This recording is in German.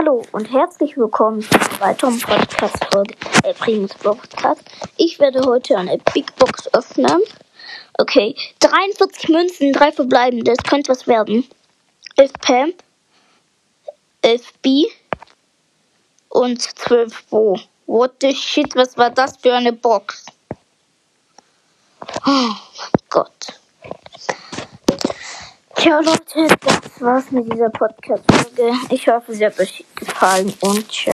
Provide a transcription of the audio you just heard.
Hallo und herzlich willkommen zu einer weiteren Podcast-Folge, äh, Primus Podcast. Ich werde heute eine Big Box öffnen. Okay, 43 Münzen, drei verbleibende, das könnte was werden. 11 Pam, 11 B und 12 Bo. What the shit, was war das für eine Box? Oh mein Gott. Tja, Leute, das war's mit dieser Podcast-Folge. Ich hoffe, sie hat euch gefallen und tschüss.